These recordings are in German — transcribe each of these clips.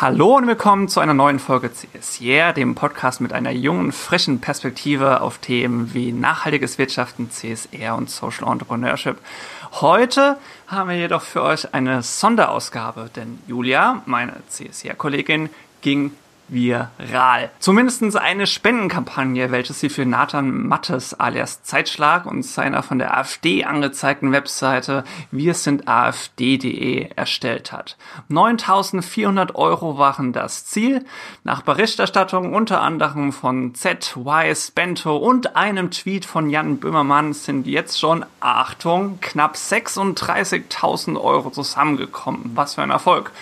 Hallo und willkommen zu einer neuen Folge CS Yeah, dem Podcast mit einer jungen, frischen Perspektive auf Themen wie nachhaltiges Wirtschaften, CSR und Social Entrepreneurship. Heute haben wir jedoch für euch eine Sonderausgabe, denn Julia, meine CSR-Kollegin, ging viral. Zumindest eine Spendenkampagne, welche sie für Nathan Mattes alias Zeitschlag und seiner von der AfD angezeigten Webseite wir sind AfD.de erstellt hat. 9400 Euro waren das Ziel. Nach Berichterstattung unter anderem von Z, Wise, Bento und einem Tweet von Jan Böhmermann sind jetzt schon, Achtung, knapp 36.000 Euro zusammengekommen. Was für ein Erfolg.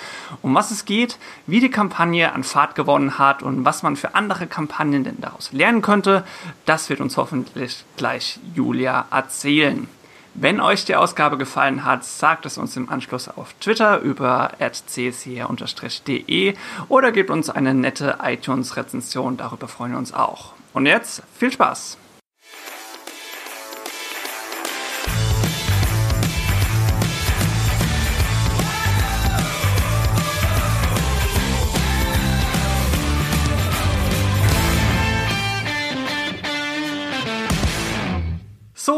Um was es geht, wie die Kampagne an Fahrt gewonnen gewonnen hat und was man für andere Kampagnen denn daraus lernen könnte, das wird uns hoffentlich gleich Julia erzählen. Wenn euch die Ausgabe gefallen hat, sagt es uns im Anschluss auf Twitter über csr-de oder gebt uns eine nette iTunes-Rezension, darüber freuen wir uns auch. Und jetzt viel Spaß!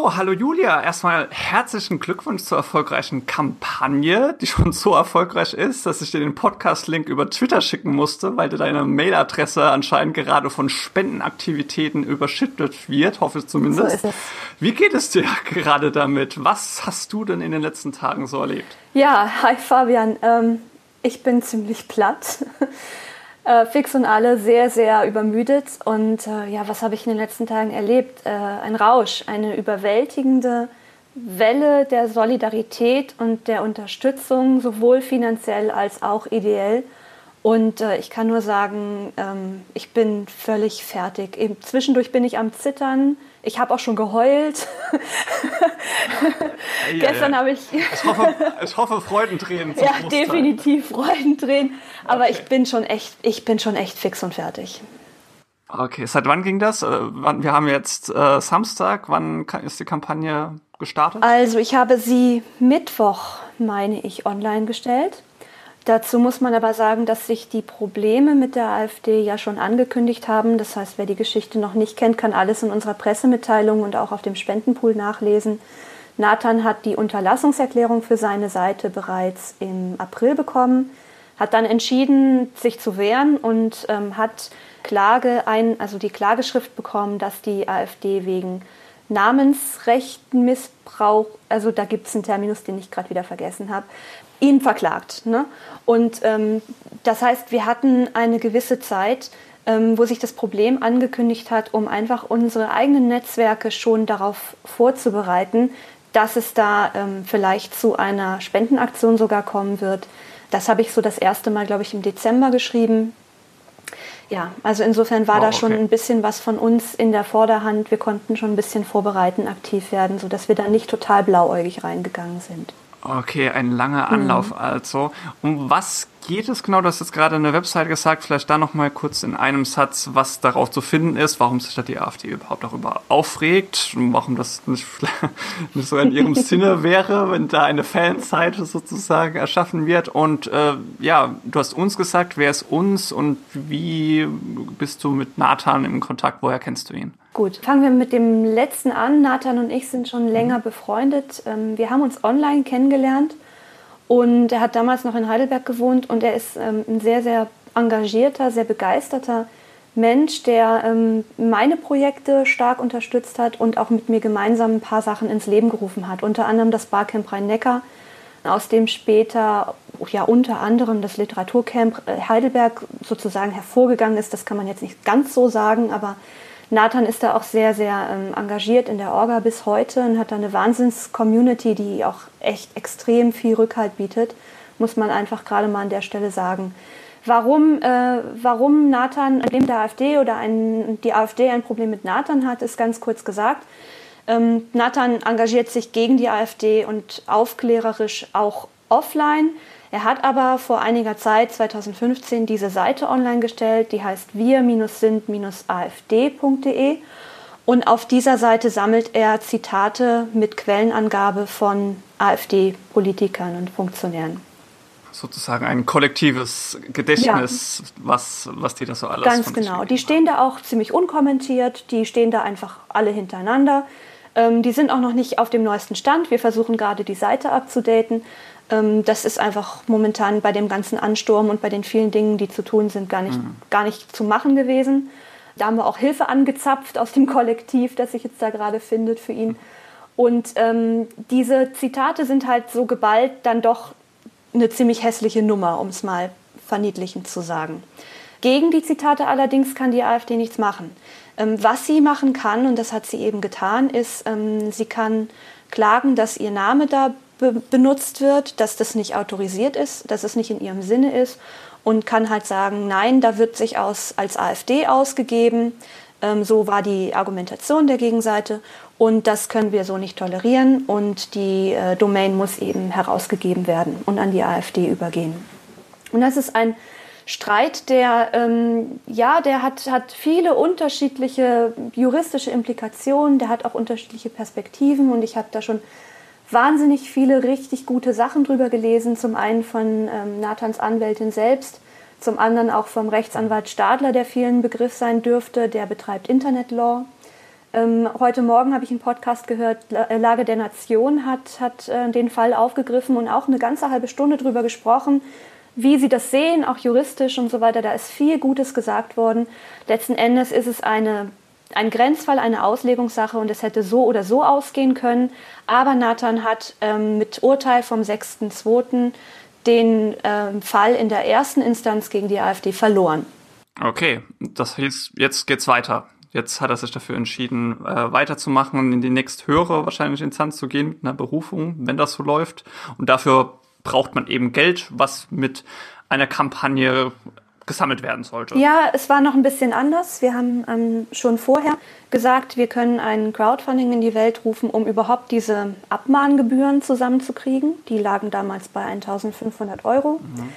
So, hallo Julia. Erstmal herzlichen Glückwunsch zur erfolgreichen Kampagne, die schon so erfolgreich ist, dass ich dir den Podcast-Link über Twitter schicken musste, weil dir deine Mailadresse anscheinend gerade von Spendenaktivitäten überschüttet wird, hoffe ich zumindest. So Wie geht es dir gerade damit? Was hast du denn in den letzten Tagen so erlebt? Ja, hi Fabian. Ähm, ich bin ziemlich platt äh, fix und alle sehr, sehr übermüdet. Und äh, ja, was habe ich in den letzten Tagen erlebt? Äh, ein Rausch, eine überwältigende Welle der Solidarität und der Unterstützung, sowohl finanziell als auch ideell. Und äh, ich kann nur sagen, ähm, ich bin völlig fertig. Eben zwischendurch bin ich am Zittern. Ich habe auch schon geheult. ja, Gestern ja. habe ich. ich, hoffe, ich hoffe Freudentränen. Ja, definitiv Freudentränen. Aber okay. ich bin schon echt, ich bin schon echt fix und fertig. Okay, seit wann ging das? Äh, wir haben jetzt äh, Samstag. Wann ist die Kampagne gestartet? Also ich habe sie Mittwoch, meine ich, online gestellt. Dazu muss man aber sagen, dass sich die Probleme mit der AfD ja schon angekündigt haben. Das heißt, wer die Geschichte noch nicht kennt, kann alles in unserer Pressemitteilung und auch auf dem Spendenpool nachlesen. Nathan hat die Unterlassungserklärung für seine Seite bereits im April bekommen, hat dann entschieden, sich zu wehren und ähm, hat Klage ein, also die Klageschrift bekommen, dass die AfD wegen Namensrechtmissbrauch, also da gibt es einen Terminus, den ich gerade wieder vergessen habe, ihn verklagt. Ne? Und ähm, das heißt, wir hatten eine gewisse Zeit, ähm, wo sich das Problem angekündigt hat, um einfach unsere eigenen Netzwerke schon darauf vorzubereiten, dass es da ähm, vielleicht zu einer Spendenaktion sogar kommen wird. Das habe ich so das erste Mal, glaube ich, im Dezember geschrieben. Ja, also insofern war wow, da schon okay. ein bisschen was von uns in der Vorderhand. Wir konnten schon ein bisschen vorbereiten, aktiv werden, sodass wir da nicht total blauäugig reingegangen sind. Okay, ein langer Anlauf mhm. also. Um was geht es genau? Du hast jetzt gerade eine Website gesagt, vielleicht da nochmal kurz in einem Satz, was darauf zu finden ist, warum sich da die AfD überhaupt darüber aufregt warum das nicht, nicht so in ihrem Sinne wäre, wenn da eine Fanseite sozusagen erschaffen wird. Und äh, ja, du hast uns gesagt, wer ist uns und wie bist du mit Nathan im Kontakt? Woher kennst du ihn? Gut, fangen wir mit dem letzten an. Nathan und ich sind schon länger befreundet. Ähm, wir haben uns online kennengelernt und er hat damals noch in Heidelberg gewohnt und er ist ähm, ein sehr, sehr engagierter, sehr begeisterter Mensch, der ähm, meine Projekte stark unterstützt hat und auch mit mir gemeinsam ein paar Sachen ins Leben gerufen hat. Unter anderem das Barcamp Rhein-Neckar, aus dem später ja unter anderem das Literaturcamp äh, Heidelberg sozusagen hervorgegangen ist. Das kann man jetzt nicht ganz so sagen, aber Nathan ist da auch sehr, sehr ähm, engagiert in der Orga bis heute und hat da eine Wahnsinns-Community, die auch echt extrem viel Rückhalt bietet, muss man einfach gerade mal an der Stelle sagen. Warum, äh, warum Nathan ein Problem der AfD oder ein, die AfD ein Problem mit Nathan hat, ist ganz kurz gesagt. Ähm, Nathan engagiert sich gegen die AfD und aufklärerisch auch offline. Er hat aber vor einiger Zeit, 2015, diese Seite online gestellt, die heißt wir-sind-afd.de. Und auf dieser Seite sammelt er Zitate mit Quellenangabe von AfD-Politikern und Funktionären. sozusagen ein kollektives Gedächtnis, ja. was, was die da so alles Ganz genau. Die stehen da auch ziemlich unkommentiert, die stehen da einfach alle hintereinander. Ähm, die sind auch noch nicht auf dem neuesten Stand. Wir versuchen gerade die Seite abzudaten. Ähm, das ist einfach momentan bei dem ganzen Ansturm und bei den vielen Dingen, die zu tun sind, gar nicht, mhm. gar nicht zu machen gewesen. Da haben wir auch Hilfe angezapft aus dem Kollektiv, das sich jetzt da gerade findet für ihn. Und ähm, diese Zitate sind halt so geballt dann doch eine ziemlich hässliche Nummer, um es mal verniedlichend zu sagen. Gegen die Zitate allerdings kann die AfD nichts machen. Ähm, was sie machen kann, und das hat sie eben getan, ist, ähm, sie kann klagen, dass ihr Name da be benutzt wird, dass das nicht autorisiert ist, dass es nicht in ihrem Sinne ist und kann halt sagen, nein, da wird sich aus, als AfD ausgegeben. Ähm, so war die Argumentation der Gegenseite und das können wir so nicht tolerieren und die äh, Domain muss eben herausgegeben werden und an die AfD übergehen. Und das ist ein Streit, der, ähm, ja, der hat, hat viele unterschiedliche juristische Implikationen, der hat auch unterschiedliche Perspektiven und ich habe da schon wahnsinnig viele richtig gute Sachen drüber gelesen. Zum einen von ähm, Nathans Anwältin selbst, zum anderen auch vom Rechtsanwalt Stadler, der vielen Begriff sein dürfte, der betreibt Internet Law. Ähm, heute Morgen habe ich einen Podcast gehört, äh, Lage der Nation hat, hat äh, den Fall aufgegriffen und auch eine ganze halbe Stunde darüber gesprochen, wie sie das sehen, auch juristisch und so weiter. Da ist viel Gutes gesagt worden. Letzten Endes ist es eine, ein Grenzfall, eine Auslegungssache und es hätte so oder so ausgehen können. Aber Nathan hat ähm, mit Urteil vom 6.2. den ähm, Fall in der ersten Instanz gegen die AfD verloren. Okay, das heißt, jetzt geht's weiter. Jetzt hat er sich dafür entschieden, äh, weiterzumachen in die nächsthöhere wahrscheinlich Instanz zu gehen mit einer Berufung, wenn das so läuft. Und dafür braucht man eben Geld, was mit einer Kampagne gesammelt werden sollte. Ja, es war noch ein bisschen anders. Wir haben ähm, schon vorher gesagt, wir können ein Crowdfunding in die Welt rufen, um überhaupt diese Abmahngebühren zusammenzukriegen. Die lagen damals bei 1500 Euro. Mhm.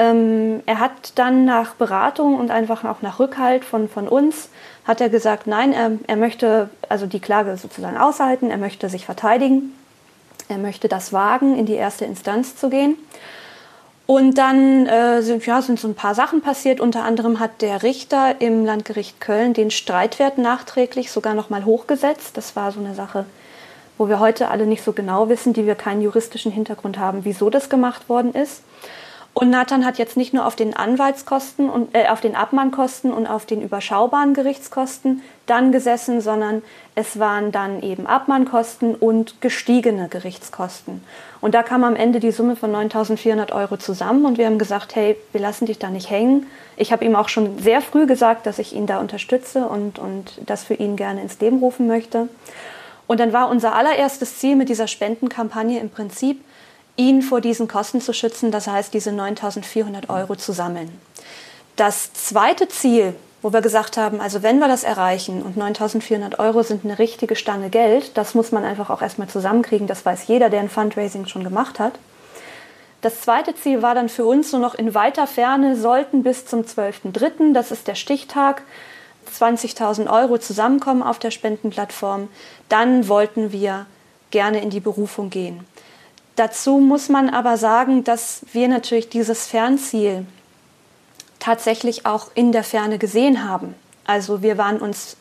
Ähm, er hat dann nach Beratung und einfach auch nach Rückhalt von, von uns, hat er gesagt, nein, er, er möchte also die Klage sozusagen aushalten, er möchte sich verteidigen, er möchte das wagen, in die erste Instanz zu gehen. Und dann äh, sind, ja, sind so ein paar Sachen passiert. Unter anderem hat der Richter im Landgericht Köln den Streitwert nachträglich sogar noch mal hochgesetzt. Das war so eine Sache, wo wir heute alle nicht so genau wissen, die wir keinen juristischen Hintergrund haben, wieso das gemacht worden ist. Und Nathan hat jetzt nicht nur auf den Anwaltskosten und äh, auf den Abmahnkosten und auf den überschaubaren Gerichtskosten dann gesessen, sondern es waren dann eben Abmahnkosten und gestiegene Gerichtskosten. Und da kam am Ende die Summe von 9.400 Euro zusammen und wir haben gesagt, hey, wir lassen dich da nicht hängen. Ich habe ihm auch schon sehr früh gesagt, dass ich ihn da unterstütze und, und das für ihn gerne ins Leben rufen möchte. Und dann war unser allererstes Ziel mit dieser Spendenkampagne im Prinzip, ihn vor diesen Kosten zu schützen, das heißt diese 9.400 Euro zu sammeln. Das zweite Ziel, wo wir gesagt haben, also wenn wir das erreichen und 9.400 Euro sind eine richtige Stange Geld, das muss man einfach auch erstmal zusammenkriegen, das weiß jeder, der ein Fundraising schon gemacht hat. Das zweite Ziel war dann für uns so noch in weiter Ferne, sollten bis zum 12.03., das ist der Stichtag, 20.000 Euro zusammenkommen auf der Spendenplattform, dann wollten wir gerne in die Berufung gehen. Dazu muss man aber sagen, dass wir natürlich dieses Fernziel tatsächlich auch in der Ferne gesehen haben. Also wir waren uns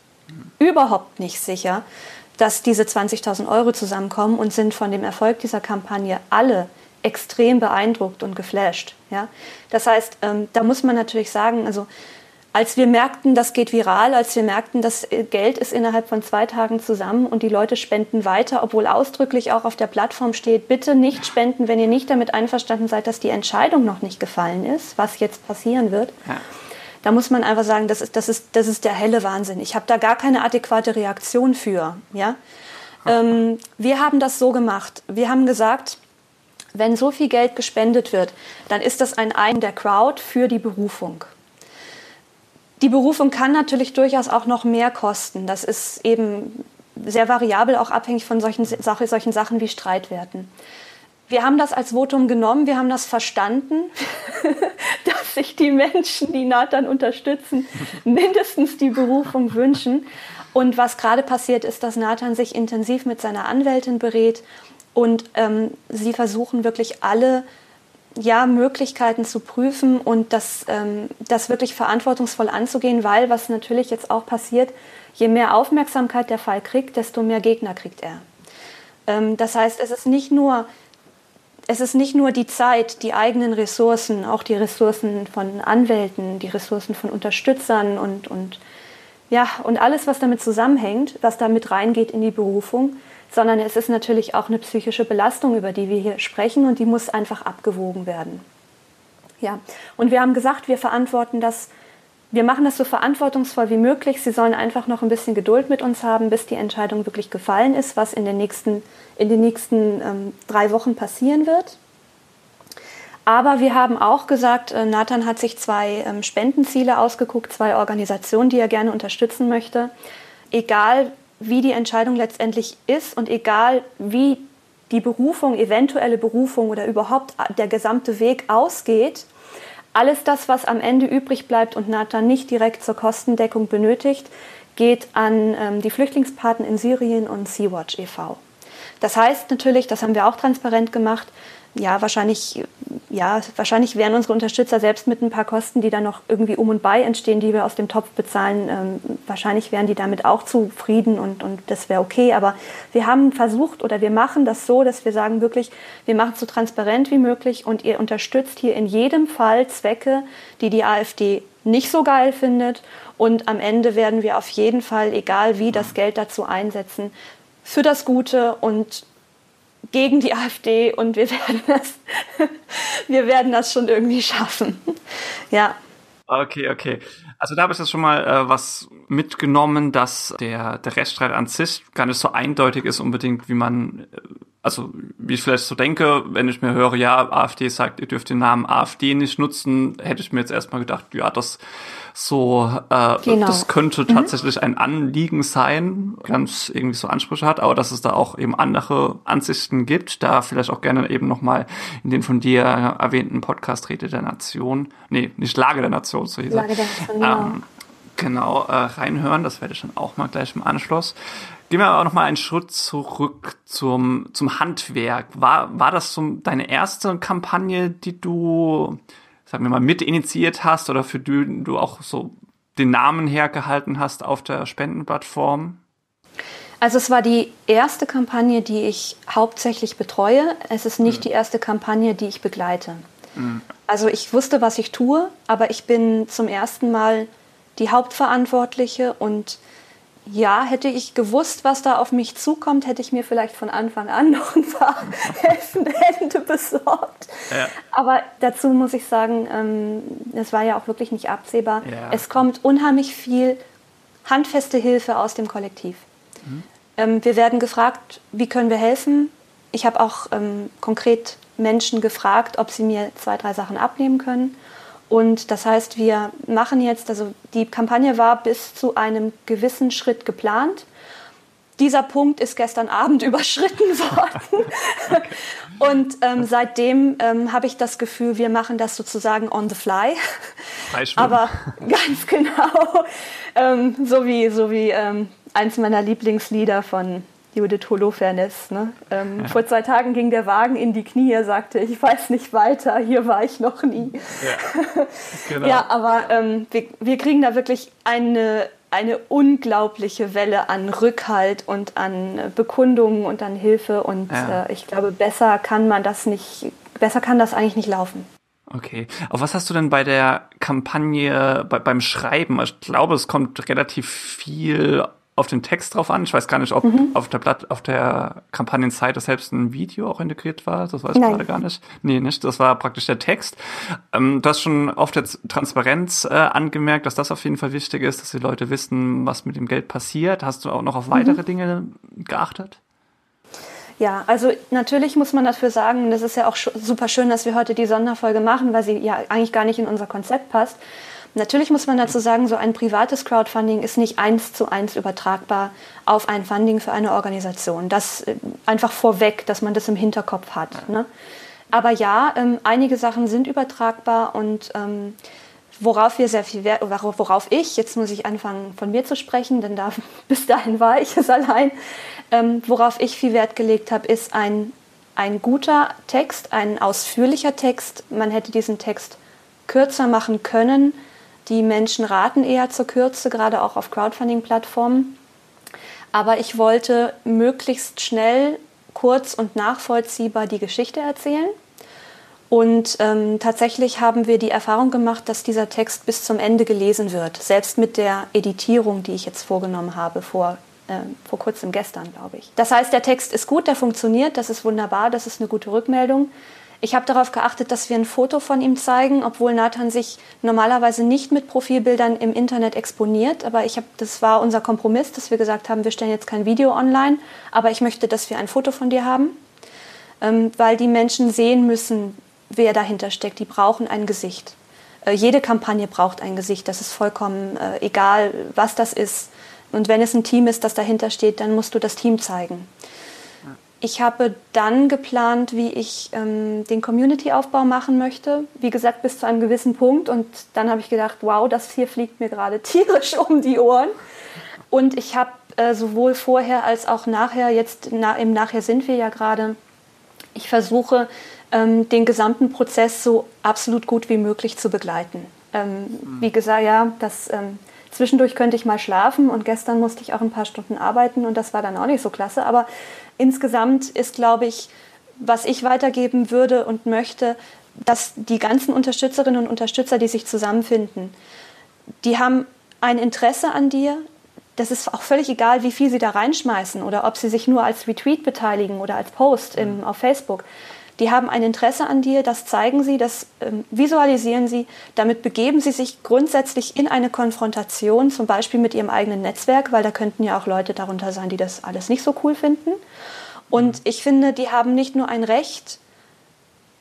überhaupt nicht sicher, dass diese 20.000 Euro zusammenkommen und sind von dem Erfolg dieser Kampagne alle extrem beeindruckt und geflasht. Ja? Das heißt, ähm, da muss man natürlich sagen, also als wir merkten, das geht viral, als wir merkten, das Geld ist innerhalb von zwei Tagen zusammen und die Leute spenden weiter, obwohl ausdrücklich auch auf der Plattform steht, bitte nicht spenden, wenn ihr nicht damit einverstanden seid, dass die Entscheidung noch nicht gefallen ist, was jetzt passieren wird. Ja. Da muss man einfach sagen, das ist, das ist, das ist der helle Wahnsinn. Ich habe da gar keine adäquate Reaktion für. Ja? Ähm, wir haben das so gemacht. Wir haben gesagt, wenn so viel Geld gespendet wird, dann ist das ein Ein der Crowd für die Berufung. Die Berufung kann natürlich durchaus auch noch mehr kosten. Das ist eben sehr variabel, auch abhängig von solchen, solchen Sachen wie Streitwerten. Wir haben das als Votum genommen, wir haben das verstanden, dass sich die Menschen, die Nathan unterstützen, mindestens die Berufung wünschen. Und was gerade passiert ist, dass Nathan sich intensiv mit seiner Anwältin berät und ähm, sie versuchen wirklich alle ja, Möglichkeiten zu prüfen und das, ähm, das wirklich verantwortungsvoll anzugehen, weil was natürlich jetzt auch passiert, je mehr Aufmerksamkeit der Fall kriegt, desto mehr Gegner kriegt er. Ähm, das heißt, es ist nicht nur es ist nicht nur die Zeit, die eigenen Ressourcen, auch die Ressourcen von Anwälten, die Ressourcen von Unterstützern und, und, ja, und alles, was damit zusammenhängt, was damit reingeht in die Berufung, sondern es ist natürlich auch eine psychische Belastung, über die wir hier sprechen und die muss einfach abgewogen werden. Ja, und wir haben gesagt, wir verantworten das wir machen das so verantwortungsvoll wie möglich. Sie sollen einfach noch ein bisschen Geduld mit uns haben, bis die Entscheidung wirklich gefallen ist, was in den nächsten, in den nächsten ähm, drei Wochen passieren wird. Aber wir haben auch gesagt, äh, Nathan hat sich zwei ähm, Spendenziele ausgeguckt, zwei Organisationen, die er gerne unterstützen möchte. Egal wie die Entscheidung letztendlich ist und egal wie die Berufung, eventuelle Berufung oder überhaupt der gesamte Weg ausgeht, alles das, was am Ende übrig bleibt und Nathan nicht direkt zur Kostendeckung benötigt, geht an ähm, die Flüchtlingspaten in Syrien und Sea-Watch e.V. Das heißt natürlich, das haben wir auch transparent gemacht, ja, wahrscheinlich, ja, wahrscheinlich wären unsere Unterstützer selbst mit ein paar Kosten, die dann noch irgendwie um und bei entstehen, die wir aus dem Topf bezahlen, ähm, wahrscheinlich wären die damit auch zufrieden und, und das wäre okay. Aber wir haben versucht oder wir machen das so, dass wir sagen wirklich, wir machen es so transparent wie möglich und ihr unterstützt hier in jedem Fall Zwecke, die die AfD nicht so geil findet. Und am Ende werden wir auf jeden Fall, egal wie, das Geld dazu einsetzen, für das Gute und gegen die AfD und wir werden das, wir werden das schon irgendwie schaffen. Ja. Okay, okay. Also da habe ich jetzt schon mal äh, was mitgenommen, dass der, der Rechtsstreit an sich gar nicht so eindeutig ist unbedingt, wie man äh, also wie ich vielleicht so denke, wenn ich mir höre, ja, AfD sagt, ihr dürft den Namen AfD nicht nutzen, hätte ich mir jetzt erstmal gedacht, ja, das so, äh, genau. das könnte mhm. tatsächlich ein Anliegen sein, ganz irgendwie so Ansprüche hat, aber dass es da auch eben andere Ansichten gibt, da vielleicht auch gerne eben nochmal in den von dir erwähnten Podcast Rede der Nation, nee, nicht Lage der Nation, so hieß Lage der Nation, genau. Ähm, genau, äh, reinhören, das werde ich dann auch mal gleich im Anschluss. Gehen wir aber noch mal einen Schritt zurück zum, zum Handwerk. War, war das so deine erste Kampagne, die du, sagen wir mal, mit initiiert hast oder für die du auch so den Namen hergehalten hast auf der Spendenplattform? Also es war die erste Kampagne, die ich hauptsächlich betreue. Es ist nicht mhm. die erste Kampagne, die ich begleite. Mhm. Also ich wusste, was ich tue, aber ich bin zum ersten Mal die Hauptverantwortliche und ja, hätte ich gewusst, was da auf mich zukommt, hätte ich mir vielleicht von Anfang an noch ein paar helfende Hände besorgt. Ja. Aber dazu muss ich sagen, ähm, es war ja auch wirklich nicht absehbar. Ja. Es kommt unheimlich viel handfeste Hilfe aus dem Kollektiv. Mhm. Ähm, wir werden gefragt, wie können wir helfen. Ich habe auch ähm, konkret Menschen gefragt, ob sie mir zwei, drei Sachen abnehmen können. Und das heißt, wir machen jetzt, also die Kampagne war bis zu einem gewissen Schritt geplant. Dieser Punkt ist gestern Abend überschritten worden. Okay. Und ähm, seitdem ähm, habe ich das Gefühl, wir machen das sozusagen on the fly. Aber ganz genau, ähm, so wie, so wie ähm, eins meiner Lieblingslieder von Judith Holofernes. Ne? Ähm, ja. Vor zwei Tagen ging der Wagen in die Knie, er sagte, ich weiß nicht weiter, hier war ich noch nie. Ja, genau. ja aber ähm, wir, wir kriegen da wirklich eine, eine unglaubliche Welle an Rückhalt und an Bekundungen und an Hilfe. Und ja. äh, ich glaube, besser kann man das nicht, besser kann das eigentlich nicht laufen. Okay. Auf was hast du denn bei der Kampagne, bei, beim Schreiben? Ich glaube, es kommt relativ viel auf den Text drauf an. Ich weiß gar nicht, ob mhm. auf der Blatt, auf der Kampagnenseite selbst ein Video auch integriert war. Das weiß ich Nein. gerade gar nicht. Nee, nicht. Das war praktisch der Text. Ähm, du hast schon oft jetzt Transparenz äh, angemerkt, dass das auf jeden Fall wichtig ist, dass die Leute wissen, was mit dem Geld passiert. Hast du auch noch auf weitere mhm. Dinge geachtet? Ja, also natürlich muss man dafür sagen, das ist ja auch super schön, dass wir heute die Sonderfolge machen, weil sie ja eigentlich gar nicht in unser Konzept passt. Natürlich muss man dazu sagen, so ein privates Crowdfunding ist nicht eins zu eins übertragbar auf ein Funding für eine Organisation. Das äh, einfach vorweg, dass man das im Hinterkopf hat. Ne? Aber ja, ähm, einige Sachen sind übertragbar und ähm, worauf wir sehr viel Wert, worauf ich, jetzt muss ich anfangen von mir zu sprechen, denn da, bis dahin war ich es allein, ähm, worauf ich viel Wert gelegt habe, ist ein ein guter Text, ein ausführlicher Text. Man hätte diesen Text kürzer machen können. Die Menschen raten eher zur Kürze, gerade auch auf Crowdfunding-Plattformen. Aber ich wollte möglichst schnell, kurz und nachvollziehbar die Geschichte erzählen. Und ähm, tatsächlich haben wir die Erfahrung gemacht, dass dieser Text bis zum Ende gelesen wird, selbst mit der Editierung, die ich jetzt vorgenommen habe vor äh, vor kurzem gestern, glaube ich. Das heißt, der Text ist gut, der funktioniert, das ist wunderbar, das ist eine gute Rückmeldung. Ich habe darauf geachtet, dass wir ein Foto von ihm zeigen, obwohl Nathan sich normalerweise nicht mit Profilbildern im Internet exponiert. Aber ich habe, das war unser Kompromiss, dass wir gesagt haben, wir stellen jetzt kein Video online, aber ich möchte, dass wir ein Foto von dir haben, ähm, weil die Menschen sehen müssen, wer dahinter steckt. Die brauchen ein Gesicht. Äh, jede Kampagne braucht ein Gesicht. Das ist vollkommen äh, egal, was das ist. Und wenn es ein Team ist, das dahinter steht, dann musst du das Team zeigen. Ich habe dann geplant, wie ich ähm, den Community-Aufbau machen möchte. Wie gesagt, bis zu einem gewissen Punkt. Und dann habe ich gedacht, wow, das hier fliegt mir gerade tierisch um die Ohren. Und ich habe äh, sowohl vorher als auch nachher, jetzt na, im Nachher sind wir ja gerade, ich versuche, ähm, den gesamten Prozess so absolut gut wie möglich zu begleiten. Ähm, mhm. Wie gesagt, ja, das ähm, Zwischendurch könnte ich mal schlafen und gestern musste ich auch ein paar Stunden arbeiten und das war dann auch nicht so klasse. Aber insgesamt ist, glaube ich, was ich weitergeben würde und möchte, dass die ganzen Unterstützerinnen und Unterstützer, die sich zusammenfinden, die haben ein Interesse an dir. Das ist auch völlig egal, wie viel sie da reinschmeißen oder ob sie sich nur als Retweet beteiligen oder als Post im, auf Facebook. Die haben ein Interesse an dir, das zeigen sie, das ähm, visualisieren sie. Damit begeben sie sich grundsätzlich in eine Konfrontation, zum Beispiel mit ihrem eigenen Netzwerk, weil da könnten ja auch Leute darunter sein, die das alles nicht so cool finden. Und mhm. ich finde, die haben nicht nur ein Recht,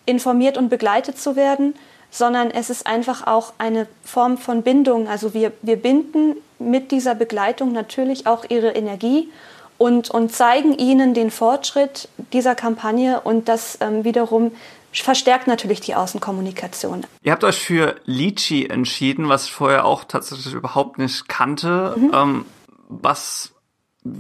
informiert und begleitet zu werden, sondern es ist einfach auch eine Form von Bindung. Also wir, wir binden mit dieser Begleitung natürlich auch ihre Energie und, und zeigen ihnen den Fortschritt dieser Kampagne und das ähm, wiederum verstärkt natürlich die Außenkommunikation. Ihr habt euch für Litchi entschieden, was ich vorher auch tatsächlich überhaupt nicht kannte. Mhm. Ähm, was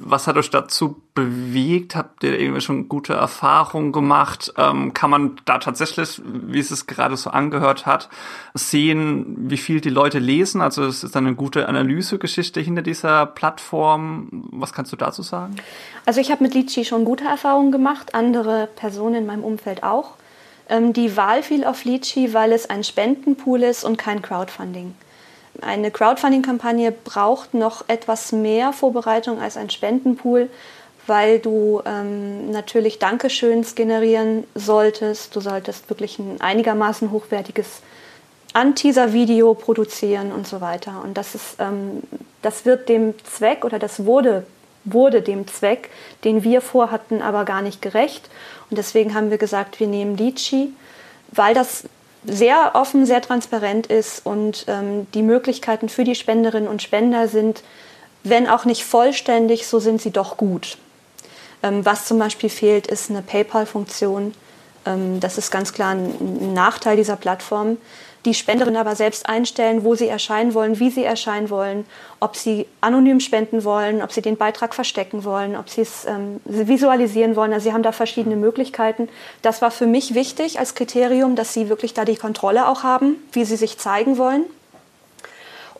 was hat euch dazu bewegt? Habt ihr irgendwie schon gute Erfahrungen gemacht? Ähm, kann man da tatsächlich, wie es es gerade so angehört hat, sehen, wie viel die Leute lesen? Also es ist eine gute Analysegeschichte hinter dieser Plattform. Was kannst du dazu sagen? Also ich habe mit Litchi schon gute Erfahrungen gemacht, andere Personen in meinem Umfeld auch. Ähm, die Wahl fiel auf Litchi, weil es ein Spendenpool ist und kein Crowdfunding eine Crowdfunding-Kampagne braucht noch etwas mehr Vorbereitung als ein Spendenpool, weil du ähm, natürlich Dankeschöns generieren solltest. Du solltest wirklich ein einigermaßen hochwertiges Anteaser-Video produzieren und so weiter. Und das, ist, ähm, das wird dem Zweck oder das wurde, wurde dem Zweck, den wir vorhatten, aber gar nicht gerecht. Und deswegen haben wir gesagt, wir nehmen Litchi, weil das sehr offen, sehr transparent ist und ähm, die Möglichkeiten für die Spenderinnen und Spender sind, wenn auch nicht vollständig, so sind sie doch gut. Ähm, was zum Beispiel fehlt, ist eine PayPal-Funktion. Ähm, das ist ganz klar ein, ein Nachteil dieser Plattform die Spenderin aber selbst einstellen, wo sie erscheinen wollen, wie sie erscheinen wollen, ob sie anonym spenden wollen, ob sie den Beitrag verstecken wollen, ob sie es ähm, visualisieren wollen. Also sie haben da verschiedene Möglichkeiten. Das war für mich wichtig als Kriterium, dass sie wirklich da die Kontrolle auch haben, wie sie sich zeigen wollen.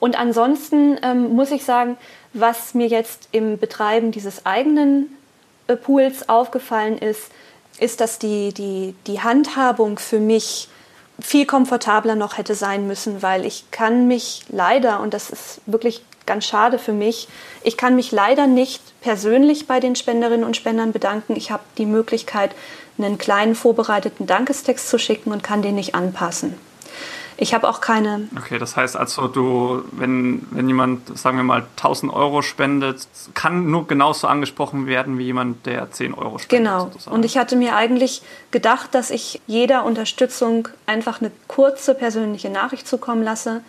Und ansonsten ähm, muss ich sagen, was mir jetzt im Betreiben dieses eigenen äh, Pools aufgefallen ist, ist, dass die, die, die Handhabung für mich viel komfortabler noch hätte sein müssen, weil ich kann mich leider, und das ist wirklich ganz schade für mich, ich kann mich leider nicht persönlich bei den Spenderinnen und Spendern bedanken. Ich habe die Möglichkeit, einen kleinen vorbereiteten Dankestext zu schicken und kann den nicht anpassen. Ich habe auch keine. Okay, das heißt also, du, wenn, wenn jemand, sagen wir mal, 1000 Euro spendet, kann nur genauso angesprochen werden wie jemand, der 10 Euro spendet. Genau. Sozusagen. Und ich hatte mir eigentlich gedacht, dass ich jeder Unterstützung einfach eine kurze persönliche Nachricht zukommen lasse.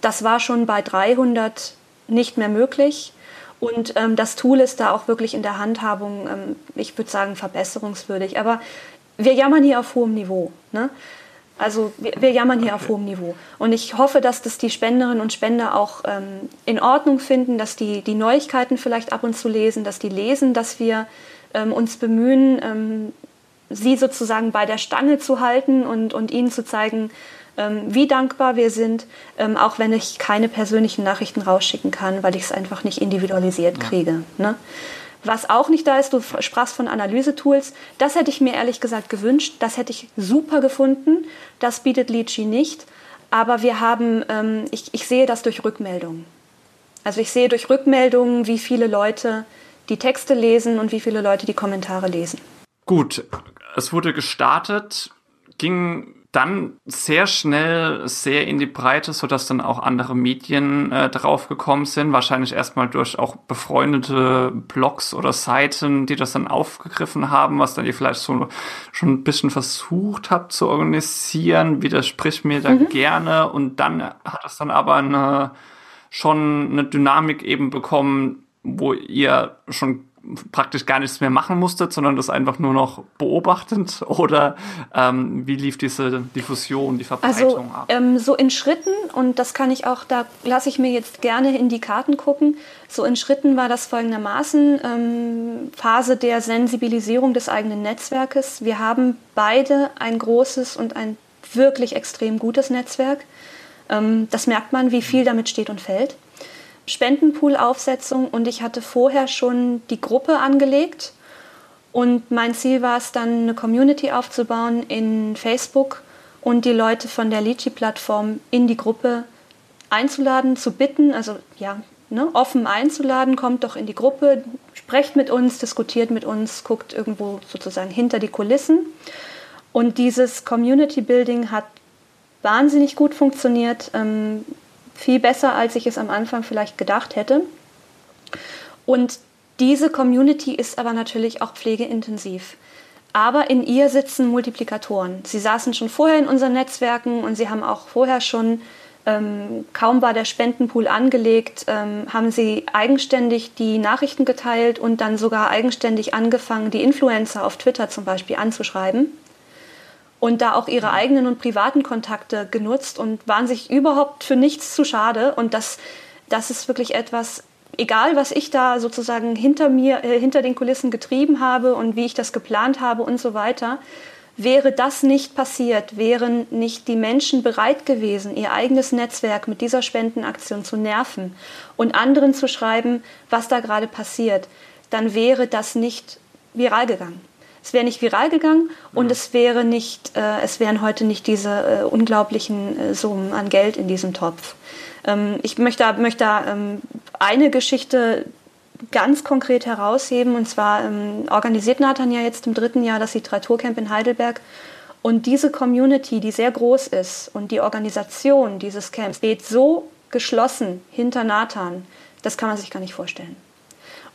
Das war schon bei 300 nicht mehr möglich. Und ähm, das Tool ist da auch wirklich in der Handhabung, ähm, ich würde sagen, verbesserungswürdig. Aber wir jammern hier auf hohem Niveau. Ne? Also wir, wir, jammern hier auf hohem Niveau. Und ich hoffe, dass das die Spenderinnen und Spender auch ähm, in Ordnung finden, dass die die Neuigkeiten vielleicht ab und zu lesen, dass die lesen, dass wir ähm, uns bemühen, ähm, sie sozusagen bei der Stange zu halten und, und ihnen zu zeigen, ähm, wie dankbar wir sind, ähm, auch wenn ich keine persönlichen Nachrichten rausschicken kann, weil ich es einfach nicht individualisiert kriege. Ne? Was auch nicht da ist, du sprachst von Analysetools, das hätte ich mir ehrlich gesagt gewünscht, das hätte ich super gefunden, das bietet Litchi nicht, aber wir haben, ähm, ich, ich sehe das durch Rückmeldungen. Also ich sehe durch Rückmeldungen, wie viele Leute die Texte lesen und wie viele Leute die Kommentare lesen. Gut, es wurde gestartet, ging dann sehr schnell sehr in die Breite, sodass dann auch andere Medien äh, drauf gekommen sind. Wahrscheinlich erstmal durch auch befreundete Blogs oder Seiten, die das dann aufgegriffen haben, was dann ihr vielleicht so schon ein bisschen versucht habt zu organisieren. Widersprich mir da mhm. gerne. Und dann hat es dann aber eine, schon eine Dynamik eben bekommen, wo ihr schon praktisch gar nichts mehr machen musstet, sondern das einfach nur noch beobachtend? Oder ähm, wie lief diese Diffusion, die Verbreitung also, ab? Ähm, so in Schritten, und das kann ich auch, da lasse ich mir jetzt gerne in die Karten gucken, so in Schritten war das folgendermaßen, ähm, Phase der Sensibilisierung des eigenen Netzwerkes. Wir haben beide ein großes und ein wirklich extrem gutes Netzwerk. Ähm, das merkt man, wie viel damit steht und fällt. Spendenpool-Aufsetzung und ich hatte vorher schon die Gruppe angelegt. Und mein Ziel war es dann, eine Community aufzubauen in Facebook und die Leute von der Litchi-Plattform in die Gruppe einzuladen, zu bitten, also ja, ne, offen einzuladen, kommt doch in die Gruppe, sprecht mit uns, diskutiert mit uns, guckt irgendwo sozusagen hinter die Kulissen. Und dieses Community Building hat wahnsinnig gut funktioniert. Ähm, viel besser, als ich es am Anfang vielleicht gedacht hätte. Und diese Community ist aber natürlich auch pflegeintensiv. Aber in ihr sitzen Multiplikatoren. Sie saßen schon vorher in unseren Netzwerken und sie haben auch vorher schon, ähm, kaum war der Spendenpool angelegt, ähm, haben sie eigenständig die Nachrichten geteilt und dann sogar eigenständig angefangen, die Influencer auf Twitter zum Beispiel anzuschreiben und da auch ihre eigenen und privaten Kontakte genutzt und waren sich überhaupt für nichts zu schade. Und das, das ist wirklich etwas, egal was ich da sozusagen hinter mir, äh, hinter den Kulissen getrieben habe und wie ich das geplant habe und so weiter, wäre das nicht passiert, wären nicht die Menschen bereit gewesen, ihr eigenes Netzwerk mit dieser Spendenaktion zu nerven und anderen zu schreiben, was da gerade passiert, dann wäre das nicht viral gegangen es wäre nicht viral gegangen und es wäre nicht, äh, es wären heute nicht diese äh, unglaublichen äh, Summen an Geld in diesem Topf. Ähm, ich möchte, möchte ähm, eine Geschichte ganz konkret herausheben und zwar ähm, organisiert Nathan ja jetzt im dritten Jahr das Literaturcamp in Heidelberg und diese Community, die sehr groß ist und die Organisation dieses Camps steht so geschlossen hinter Nathan, das kann man sich gar nicht vorstellen.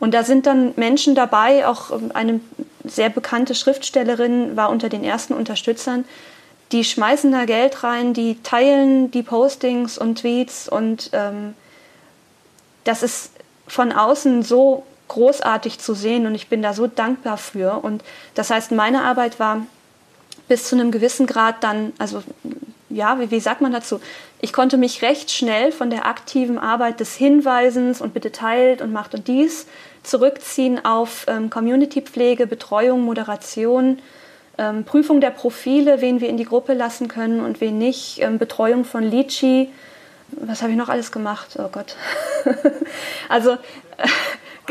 Und da sind dann Menschen dabei, auch ähm, eine sehr bekannte Schriftstellerin war unter den ersten Unterstützern, die schmeißen da Geld rein, die teilen die Postings und Tweets und ähm, das ist von außen so großartig zu sehen und ich bin da so dankbar für. Und das heißt, meine Arbeit war bis zu einem gewissen Grad dann, also ja, wie, wie sagt man dazu? Ich konnte mich recht schnell von der aktiven Arbeit des Hinweisens und bitte teilt und macht und dies zurückziehen auf ähm, Community-Pflege, Betreuung, Moderation, ähm, Prüfung der Profile, wen wir in die Gruppe lassen können und wen nicht, ähm, Betreuung von Litchi. Was habe ich noch alles gemacht? Oh Gott. also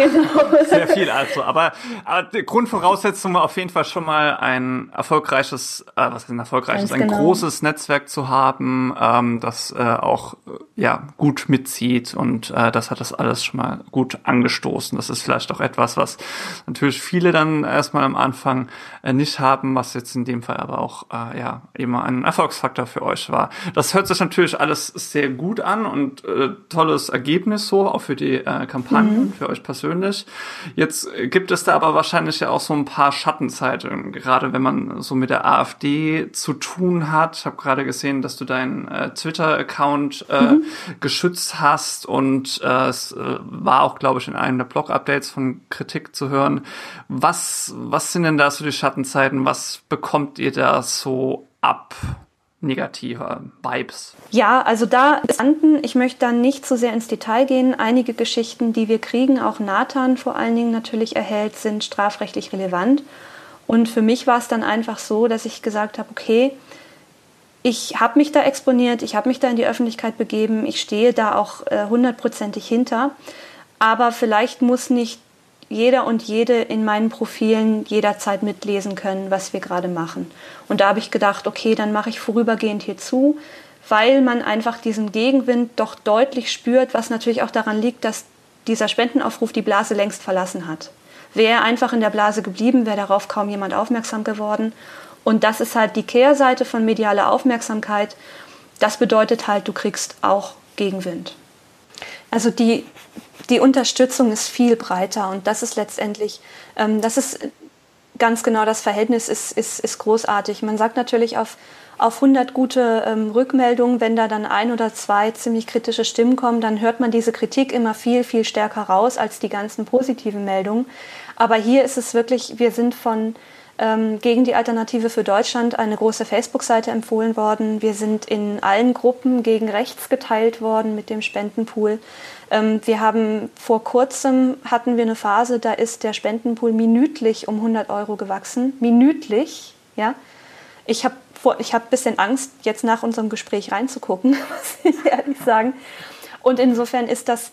Genau. Sehr viel also. Aber, aber die Grundvoraussetzung war auf jeden Fall schon mal ein erfolgreiches, äh, was ist ein erfolgreiches, Ganz ein genau. großes Netzwerk zu haben, ähm, das äh, auch äh, ja gut mitzieht und äh, das hat das alles schon mal gut angestoßen. Das ist vielleicht auch etwas, was natürlich viele dann erstmal am Anfang äh, nicht haben, was jetzt in dem Fall aber auch äh, ja immer ein Erfolgsfaktor für euch war. Das hört sich natürlich alles sehr gut an und äh, tolles Ergebnis so auch für die äh, Kampagnen, mhm. für euch persönlich persönlich. Jetzt gibt es da aber wahrscheinlich ja auch so ein paar Schattenzeiten, gerade wenn man so mit der AfD zu tun hat. Ich habe gerade gesehen, dass du deinen äh, Twitter-Account äh, mhm. geschützt hast und äh, es äh, war auch, glaube ich, in einem der Blog-Updates von Kritik zu hören. Was, was sind denn da so die Schattenzeiten? Was bekommt ihr da so ab? Negativer Vibes. Ja, also da ist ich möchte da nicht zu so sehr ins Detail gehen. Einige Geschichten, die wir kriegen, auch Nathan vor allen Dingen natürlich erhält, sind strafrechtlich relevant. Und für mich war es dann einfach so, dass ich gesagt habe, okay, ich habe mich da exponiert, ich habe mich da in die Öffentlichkeit begeben, ich stehe da auch äh, hundertprozentig äh, hinter. Aber vielleicht muss nicht jeder und jede in meinen Profilen jederzeit mitlesen können, was wir gerade machen. Und da habe ich gedacht, okay, dann mache ich vorübergehend hier zu, weil man einfach diesen Gegenwind doch deutlich spürt, was natürlich auch daran liegt, dass dieser Spendenaufruf die Blase längst verlassen hat. Wäre einfach in der Blase geblieben, wäre darauf kaum jemand aufmerksam geworden. Und das ist halt die Kehrseite von medialer Aufmerksamkeit. Das bedeutet halt, du kriegst auch Gegenwind. Also die, die Unterstützung ist viel breiter und das ist letztendlich, ähm, das ist ganz genau das Verhältnis, ist, ist, ist großartig. Man sagt natürlich auf, auf 100 gute ähm, Rückmeldungen, wenn da dann ein oder zwei ziemlich kritische Stimmen kommen, dann hört man diese Kritik immer viel, viel stärker raus als die ganzen positiven Meldungen. Aber hier ist es wirklich, wir sind von ähm, gegen die Alternative für Deutschland eine große Facebook-Seite empfohlen worden. Wir sind in allen Gruppen gegen rechts geteilt worden mit dem Spendenpool. Ähm, wir haben vor kurzem hatten wir eine Phase, da ist der Spendenpool minütlich um 100 Euro gewachsen. Minütlich, ja. Ich habe ich habe ein bisschen Angst, jetzt nach unserem Gespräch reinzugucken, muss ich ehrlich sagen. Und insofern ist das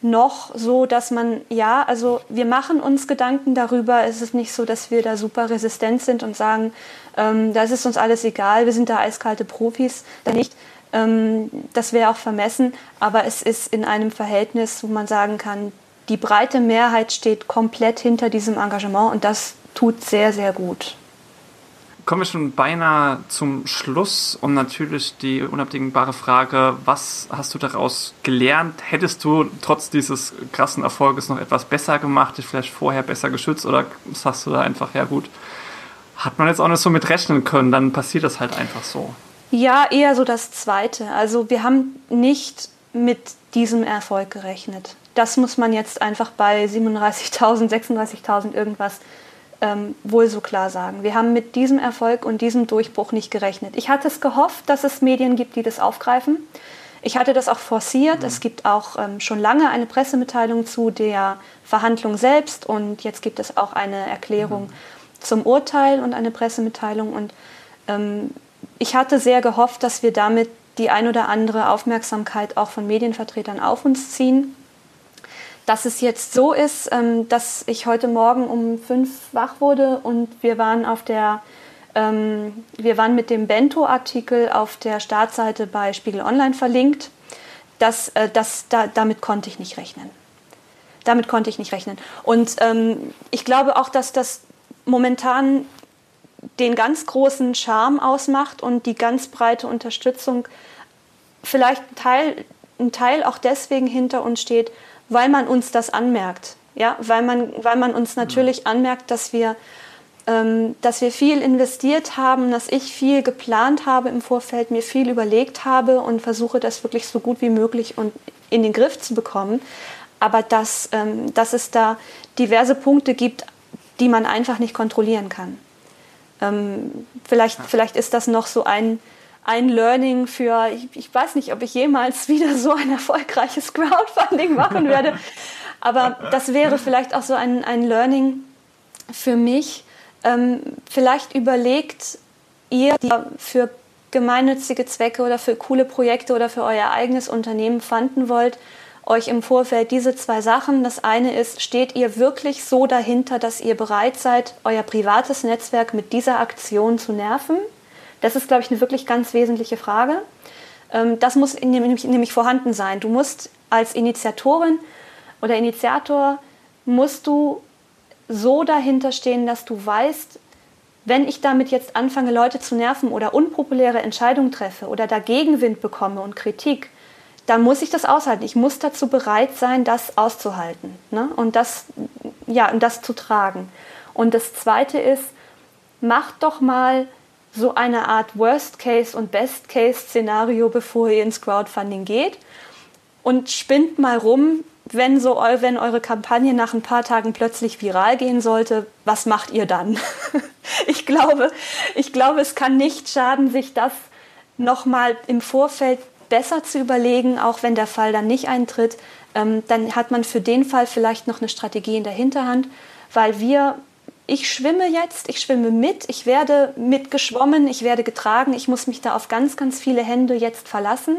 noch so, dass man, ja, also wir machen uns Gedanken darüber. Es ist nicht so, dass wir da super resistent sind und sagen, ähm, das ist uns alles egal, wir sind da eiskalte Profis. Da nicht. Ähm, das wäre auch vermessen, aber es ist in einem Verhältnis, wo man sagen kann, die breite Mehrheit steht komplett hinter diesem Engagement und das tut sehr, sehr gut kommen wir schon beinahe zum Schluss und natürlich die unabdingbare Frage, was hast du daraus gelernt? Hättest du trotz dieses krassen Erfolges noch etwas besser gemacht, dich vielleicht vorher besser geschützt oder sagst du da einfach, ja gut, hat man jetzt auch nicht so mit rechnen können, dann passiert das halt einfach so. Ja, eher so das Zweite. Also wir haben nicht mit diesem Erfolg gerechnet. Das muss man jetzt einfach bei 37.000, 36.000 irgendwas ähm, wohl so klar sagen. Wir haben mit diesem Erfolg und diesem Durchbruch nicht gerechnet. Ich hatte es gehofft, dass es Medien gibt, die das aufgreifen. Ich hatte das auch forciert. Mhm. Es gibt auch ähm, schon lange eine Pressemitteilung zu der Verhandlung selbst und jetzt gibt es auch eine Erklärung mhm. zum Urteil und eine Pressemitteilung. Und ähm, ich hatte sehr gehofft, dass wir damit die ein oder andere Aufmerksamkeit auch von Medienvertretern auf uns ziehen dass es jetzt so ist, ähm, dass ich heute Morgen um fünf wach wurde und wir waren auf der ähm, wir waren mit dem Bento-Artikel auf der Startseite bei Spiegel Online verlinkt. Das, äh, das, da, damit konnte ich nicht rechnen. Damit konnte ich nicht rechnen. Und ähm, ich glaube auch, dass das momentan den ganz großen Charme ausmacht und die ganz breite Unterstützung vielleicht ein Teil, ein Teil auch deswegen hinter uns steht, weil man uns das anmerkt. Ja, weil man, weil man uns natürlich anmerkt, dass wir, ähm, dass wir viel investiert haben, dass ich viel geplant habe im Vorfeld, mir viel überlegt habe und versuche das wirklich so gut wie möglich und in den Griff zu bekommen. Aber dass, ähm, dass es da diverse Punkte gibt, die man einfach nicht kontrollieren kann. Ähm, vielleicht, vielleicht ist das noch so ein, ein Learning für, ich, ich, weiß nicht, ob ich jemals wieder so ein erfolgreiches Crowdfunding machen werde, aber das wäre vielleicht auch so ein, ein Learning für mich. Ähm, vielleicht überlegt ihr für gemeinnützige Zwecke oder für coole Projekte oder für euer eigenes Unternehmen fanden wollt, euch im Vorfeld diese zwei Sachen. Das eine ist, steht ihr wirklich so dahinter, dass ihr bereit seid, euer privates Netzwerk mit dieser Aktion zu nerven? Das ist, glaube ich, eine wirklich ganz wesentliche Frage. Ähm, das muss nämlich, nämlich vorhanden sein. Du musst als Initiatorin oder Initiator, musst du so dahinter stehen, dass du weißt, wenn ich damit jetzt anfange, Leute zu nerven oder unpopuläre Entscheidungen treffe oder da Gegenwind bekomme und Kritik, dann muss ich das aushalten. Ich muss dazu bereit sein, das auszuhalten ne? und, das, ja, und das zu tragen. Und das Zweite ist, mach doch mal so eine Art Worst-Case- und Best-Case-Szenario, bevor ihr ins Crowdfunding geht. Und spinnt mal rum, wenn, so, wenn eure Kampagne nach ein paar Tagen plötzlich viral gehen sollte, was macht ihr dann? ich, glaube, ich glaube, es kann nicht schaden, sich das nochmal im Vorfeld besser zu überlegen, auch wenn der Fall dann nicht eintritt. Ähm, dann hat man für den Fall vielleicht noch eine Strategie in der Hinterhand, weil wir ich schwimme jetzt, ich schwimme mit, ich werde mitgeschwommen, ich werde getragen, ich muss mich da auf ganz, ganz viele Hände jetzt verlassen.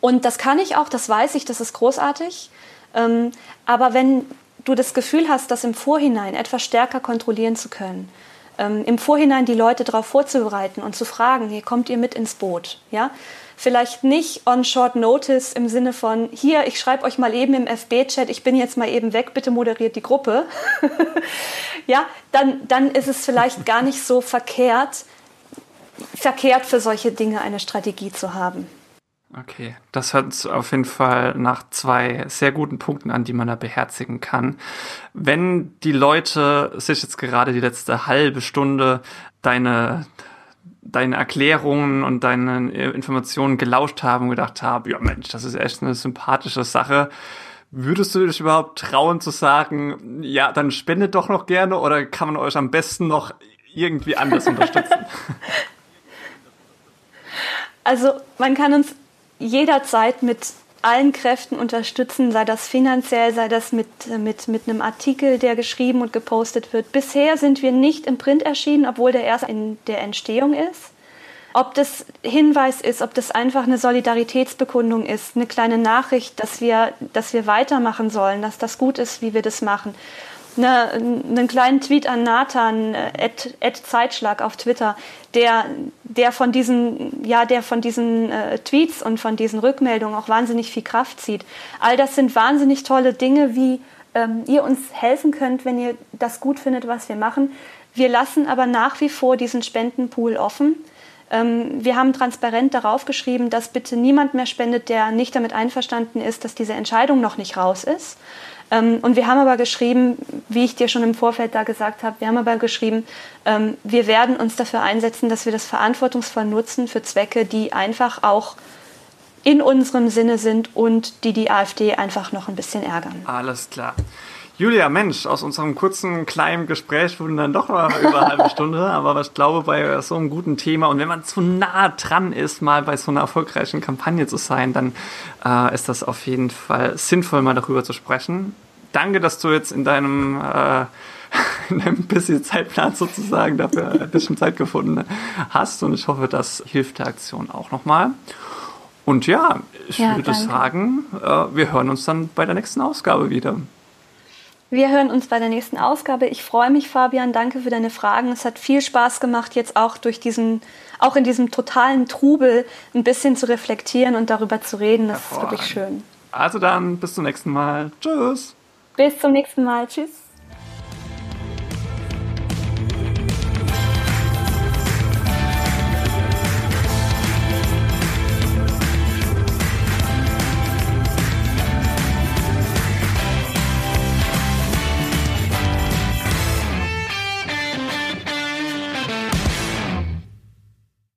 Und das kann ich auch, das weiß ich, das ist großartig. Ähm, aber wenn du das Gefühl hast, das im Vorhinein etwas stärker kontrollieren zu können, ähm, im Vorhinein die Leute darauf vorzubereiten und zu fragen, hier kommt ihr mit ins Boot, ja, vielleicht nicht on short notice im Sinne von, hier, ich schreibe euch mal eben im FB-Chat, ich bin jetzt mal eben weg, bitte moderiert die Gruppe. ja, dann, dann ist es vielleicht gar nicht so verkehrt, verkehrt für solche Dinge eine Strategie zu haben. Okay, das hört auf jeden Fall nach zwei sehr guten Punkten an, die man da beherzigen kann. Wenn die Leute sich jetzt gerade die letzte halbe Stunde deine deine Erklärungen und deine Informationen gelauscht haben und gedacht haben, ja Mensch, das ist echt eine sympathische Sache. Würdest du dich überhaupt trauen zu sagen, ja, dann spendet doch noch gerne oder kann man euch am besten noch irgendwie anders unterstützen? Also man kann uns jederzeit mit allen Kräften unterstützen, sei das finanziell, sei das mit, mit, mit einem Artikel, der geschrieben und gepostet wird. Bisher sind wir nicht im Print erschienen, obwohl der erst in der Entstehung ist. Ob das Hinweis ist, ob das einfach eine Solidaritätsbekundung ist, eine kleine Nachricht, dass wir, dass wir weitermachen sollen, dass das gut ist, wie wir das machen eine, einen kleinen Tweet an Nathan, äh, at, Zeitschlag auf Twitter, der, der von diesen, ja, der von diesen äh, Tweets und von diesen Rückmeldungen auch wahnsinnig viel Kraft zieht. All das sind wahnsinnig tolle Dinge, wie ähm, ihr uns helfen könnt, wenn ihr das gut findet, was wir machen. Wir lassen aber nach wie vor diesen Spendenpool offen. Ähm, wir haben transparent darauf geschrieben, dass bitte niemand mehr spendet, der nicht damit einverstanden ist, dass diese Entscheidung noch nicht raus ist. Ähm, und wir haben aber geschrieben, wie ich dir schon im Vorfeld da gesagt habe, wir haben aber geschrieben, ähm, wir werden uns dafür einsetzen, dass wir das verantwortungsvoll nutzen für Zwecke, die einfach auch in unserem Sinne sind und die die AfD einfach noch ein bisschen ärgern. Alles klar. Julia, Mensch, aus unserem kurzen, kleinen Gespräch wurden dann doch mal über eine halbe Stunde, aber ich glaube, bei so einem guten Thema und wenn man zu nah dran ist, mal bei so einer erfolgreichen Kampagne zu sein, dann äh, ist das auf jeden Fall sinnvoll, mal darüber zu sprechen. Danke, dass du jetzt in deinem, äh, in deinem busy Zeitplan sozusagen dafür ein bisschen Zeit gefunden hast und ich hoffe, das hilft der Aktion auch nochmal. Und ja, ich ja, würde danke. sagen, äh, wir hören uns dann bei der nächsten Ausgabe wieder. Wir hören uns bei der nächsten Ausgabe. Ich freue mich, Fabian. Danke für deine Fragen. Es hat viel Spaß gemacht, jetzt auch durch diesen, auch in diesem totalen Trubel ein bisschen zu reflektieren und darüber zu reden. Das ist wirklich schön. Also dann, bis zum nächsten Mal. Tschüss. Bis zum nächsten Mal. Tschüss.